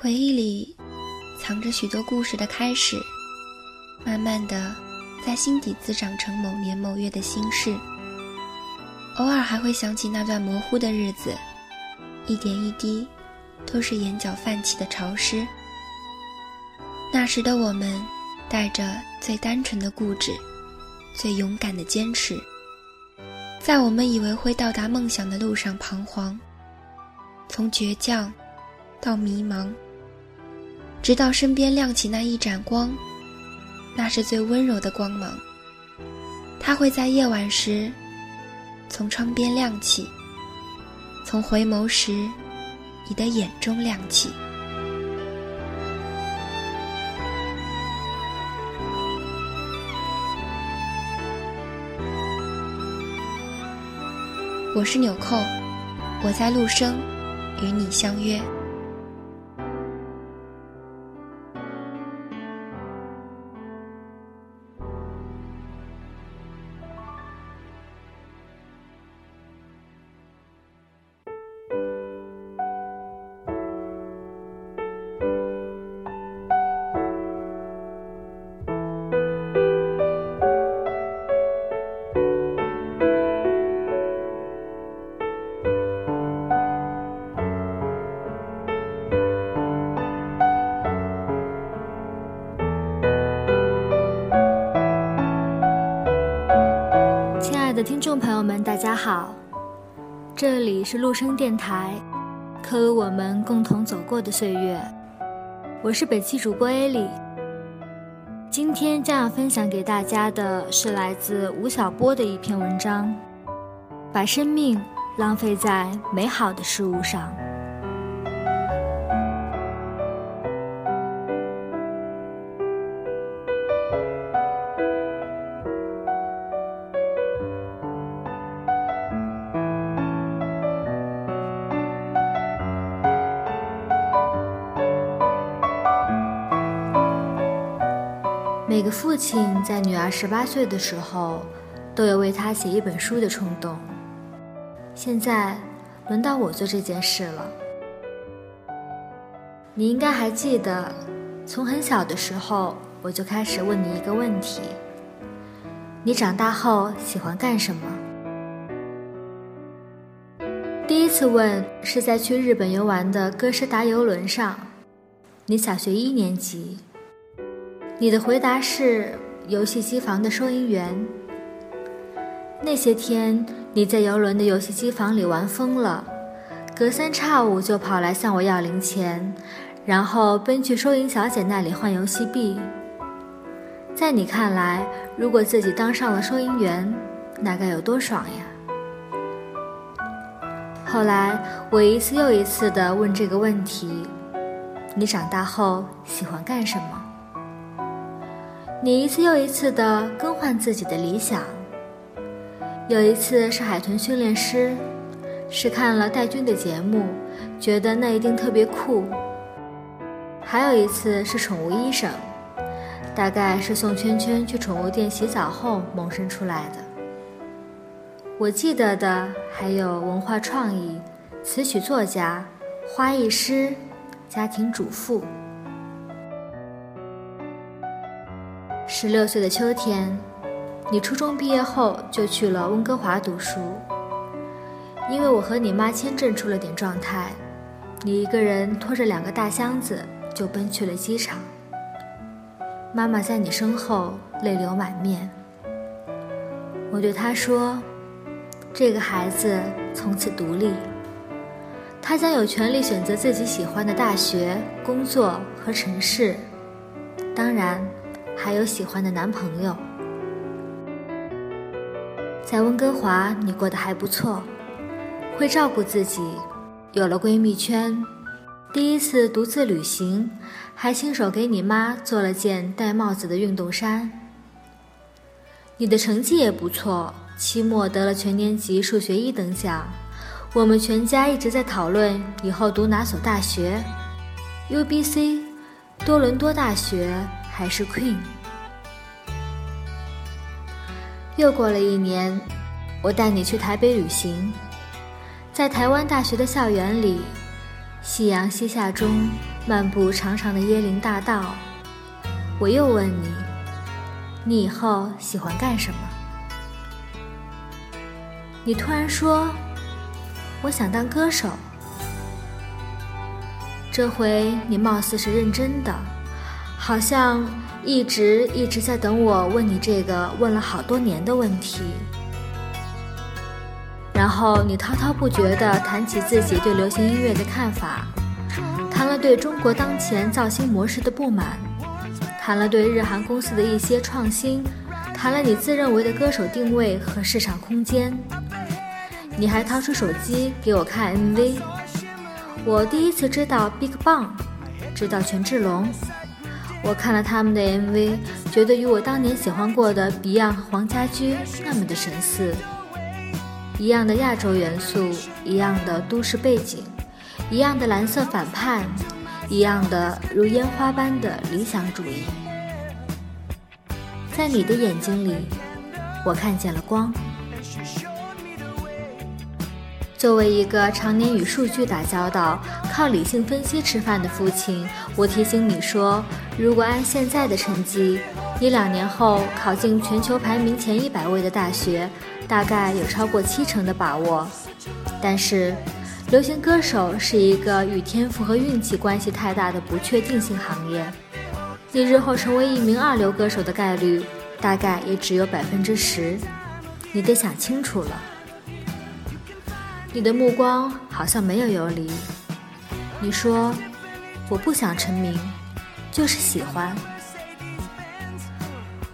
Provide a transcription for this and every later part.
回忆里藏着许多故事的开始，慢慢的在心底滋长成某年某月的心事。偶尔还会想起那段模糊的日子，一点一滴，都是眼角泛起的潮湿。那时的我们，带着最单纯的固执，最勇敢的坚持，在我们以为会到达梦想的路上彷徨，从倔强到迷茫，直到身边亮起那一盏光，那是最温柔的光芒，它会在夜晚时。从窗边亮起，从回眸时，你的眼中亮起。我是纽扣，我在陆生，与你相约。好，这里是陆生电台，刻录我们共同走过的岁月。我是本期主播艾莉，今天将要分享给大家的是来自吴晓波的一篇文章：把生命浪费在美好的事物上。每个父亲在女儿十八岁的时候，都有为她写一本书的冲动。现在，轮到我做这件事了。你应该还记得，从很小的时候，我就开始问你一个问题：你长大后喜欢干什么？第一次问是在去日本游玩的哥斯达游轮上，你小学一年级。你的回答是游戏机房的收银员。那些天你在游轮的游戏机房里玩疯了，隔三差五就跑来向我要零钱，然后奔去收银小姐那里换游戏币。在你看来，如果自己当上了收银员，那该有多爽呀！后来我一次又一次地问这个问题：你长大后喜欢干什么？你一次又一次地更换自己的理想。有一次是海豚训练师，是看了戴军的节目，觉得那一定特别酷。还有一次是宠物医生，大概是送圈圈去宠物店洗澡后萌生出来的。我记得的还有文化创意、词曲作家、花艺师、家庭主妇。十六岁的秋天，你初中毕业后就去了温哥华读书。因为我和你妈签证出了点状态，你一个人拖着两个大箱子就奔去了机场。妈妈在你身后泪流满面。我对她说：“这个孩子从此独立，他将有权利选择自己喜欢的大学、工作和城市，当然。”还有喜欢的男朋友，在温哥华你过得还不错，会照顾自己，有了闺蜜圈，第一次独自旅行，还亲手给你妈做了件戴帽子的运动衫。你的成绩也不错，期末得了全年级数学一等奖。我们全家一直在讨论以后读哪所大学，UBC，多伦多大学。还是 Queen。又过了一年，我带你去台北旅行，在台湾大学的校园里，夕阳西下中，漫步长长的椰林大道。我又问你，你以后喜欢干什么？你突然说，我想当歌手。这回你貌似是认真的，好像一直一直在等我问你这个问了好多年的问题。然后你滔滔不绝地谈起自己对流行音乐的看法，谈了对中国当前造星模式的不满，谈了对日韩公司的一些创新，谈了你自认为的歌手定位和市场空间。你还掏出手机给我看 MV，我第一次知道 BigBang，知道权志龙。我看了他们的 MV，觉得与我当年喜欢过的 Beyond 黄家驹那么的神似。一样的亚洲元素，一样的都市背景，一样的蓝色反叛，一样的如烟花般的理想主义。在你的眼睛里，我看见了光。作为一个常年与数据打交道、靠理性分析吃饭的父亲，我提醒你说：如果按现在的成绩，你两年后考进全球排名前一百位的大学。大概有超过七成的把握，但是，流行歌手是一个与天赋和运气关系太大的不确定性行业。你日后成为一名二流歌手的概率，大概也只有百分之十。你得想清楚了。你的目光好像没有游离。你说，我不想成名，就是喜欢。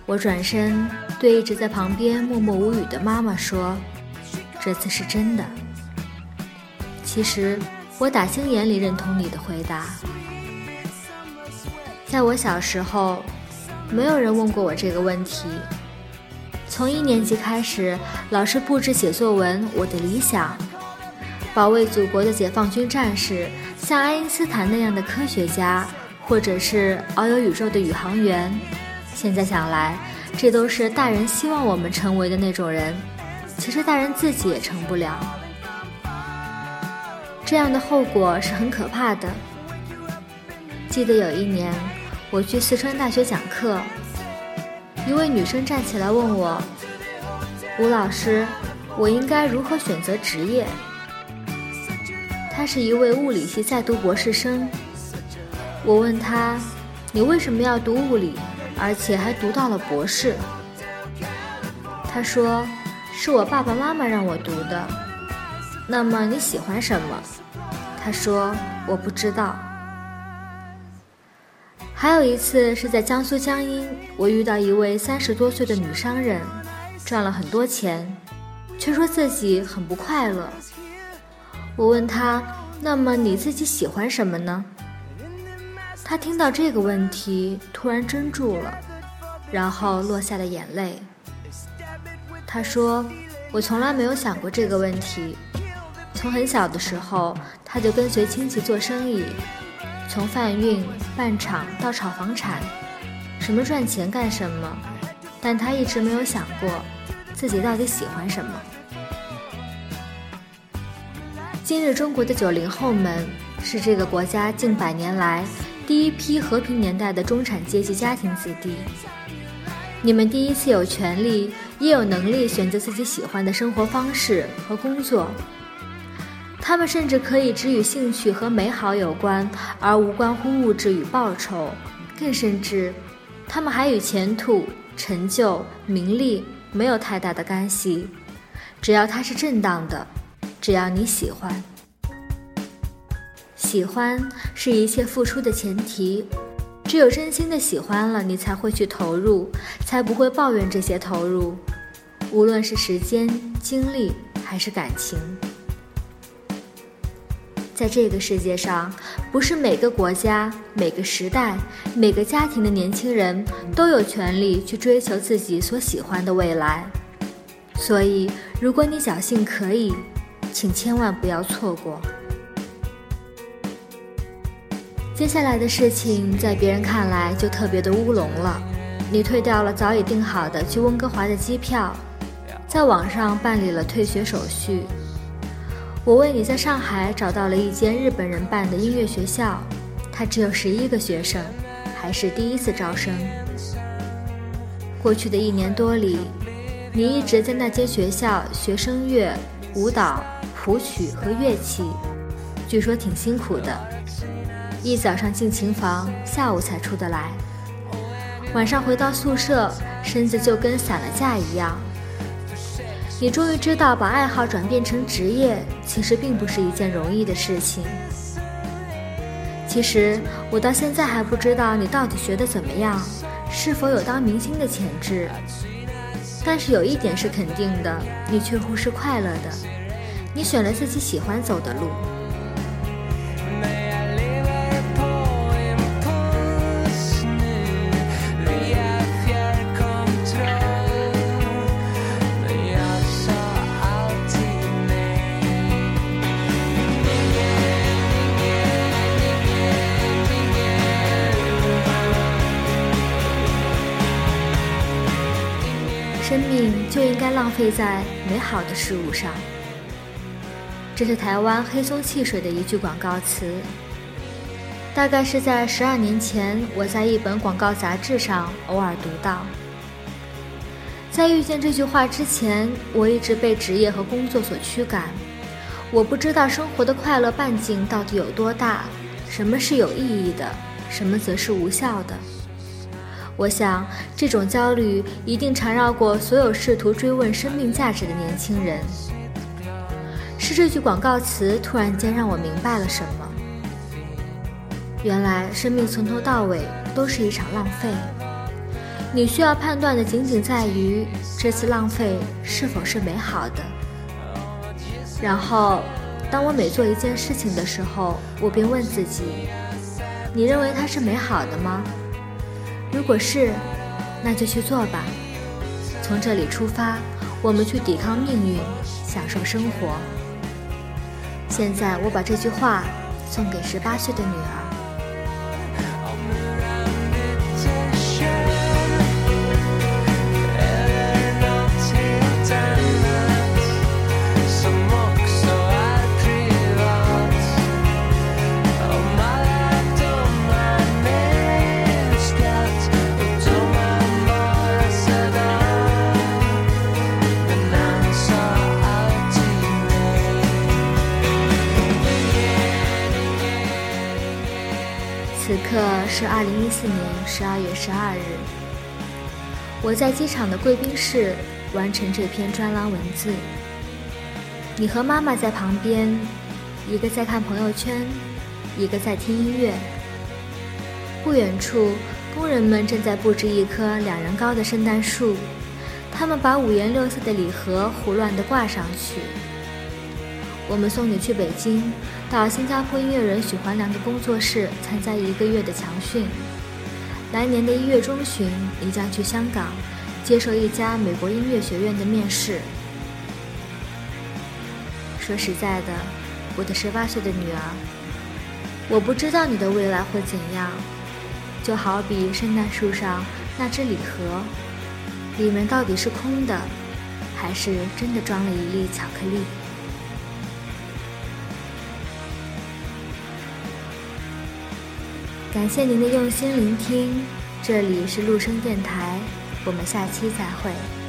我转身。对一直在旁边默默无语的妈妈说：“这次是真的。”其实，我打心眼里认同你的回答。在我小时候，没有人问过我这个问题。从一年级开始，老师布置写作文，我的理想：保卫祖国的解放军战士，像爱因斯坦那样的科学家，或者是遨游宇宙的宇航员。现在想来。这都是大人希望我们成为的那种人，其实大人自己也成不了。这样的后果是很可怕的。记得有一年，我去四川大学讲课，一位女生站起来问我：“吴老师，我应该如何选择职业？”她是一位物理系在读博士生。我问他：“你为什么要读物理？”而且还读到了博士。他说：“是我爸爸妈妈让我读的。”那么你喜欢什么？他说：“我不知道。”还有一次是在江苏江阴，我遇到一位三十多岁的女商人，赚了很多钱，却说自己很不快乐。我问她：“那么你自己喜欢什么呢？”他听到这个问题，突然怔住了，然后落下了眼泪。他说：“我从来没有想过这个问题。从很小的时候，他就跟随亲戚做生意，从贩运、办厂到炒房产，什么赚钱干什么。但他一直没有想过自己到底喜欢什么。今日中国的九零后们，是这个国家近百年来。”第一批和平年代的中产阶级家庭子弟，你们第一次有权利也有能力选择自己喜欢的生活方式和工作。他们甚至可以只与兴趣和美好有关，而无关乎物质与报酬。更甚至，他们还与前途、成就、名利没有太大的干系。只要它是正当的，只要你喜欢。喜欢是一切付出的前提，只有真心的喜欢了，你才会去投入，才不会抱怨这些投入，无论是时间、精力还是感情。在这个世界上，不是每个国家、每个时代、每个家庭的年轻人都有权利去追求自己所喜欢的未来，所以，如果你侥幸可以，请千万不要错过。接下来的事情，在别人看来就特别的乌龙了。你退掉了早已订好的去温哥华的机票，在网上办理了退学手续。我为你在上海找到了一间日本人办的音乐学校，他只有十一个学生，还是第一次招生。过去的一年多里，你一直在那间学校学声乐、舞蹈、谱曲和乐器，据说挺辛苦的。一早上进琴房，下午才出得来，晚上回到宿舍，身子就跟散了架一样。你终于知道，把爱好转变成职业，其实并不是一件容易的事情。其实我到现在还不知道你到底学得怎么样，是否有当明星的潜质。但是有一点是肯定的，你却乎是快乐的。你选了自己喜欢走的路。生命就应该浪费在美好的事物上。这是台湾黑松汽水的一句广告词。大概是在十二年前，我在一本广告杂志上偶尔读到。在遇见这句话之前，我一直被职业和工作所驱赶。我不知道生活的快乐半径到底有多大，什么是有意义的，什么则是无效的。我想，这种焦虑一定缠绕过所有试图追问生命价值的年轻人。是这句广告词突然间让我明白了什么。原来，生命从头到尾都是一场浪费。你需要判断的仅仅在于这次浪费是否是美好的。然后，当我每做一件事情的时候，我便问自己：你认为它是美好的吗？如果是，那就去做吧。从这里出发，我们去抵抗命运，享受生活。现在，我把这句话送给十八岁的女儿。是二零一四年十二月十二日，我在机场的贵宾室完成这篇专栏文字。你和妈妈在旁边，一个在看朋友圈，一个在听音乐。不远处，工人们正在布置一棵两人高的圣诞树，他们把五颜六色的礼盒胡乱地挂上去。我们送你去北京，到新加坡音乐人许环良的工作室参加一个月的强训。来年的一月中旬，你将去香港，接受一家美国音乐学院的面试。说实在的，我的十八岁的女儿，我不知道你的未来会怎样。就好比圣诞树上那只礼盒，里面到底是空的，还是真的装了一粒巧克力？感谢您的用心聆听，这里是陆声电台，我们下期再会。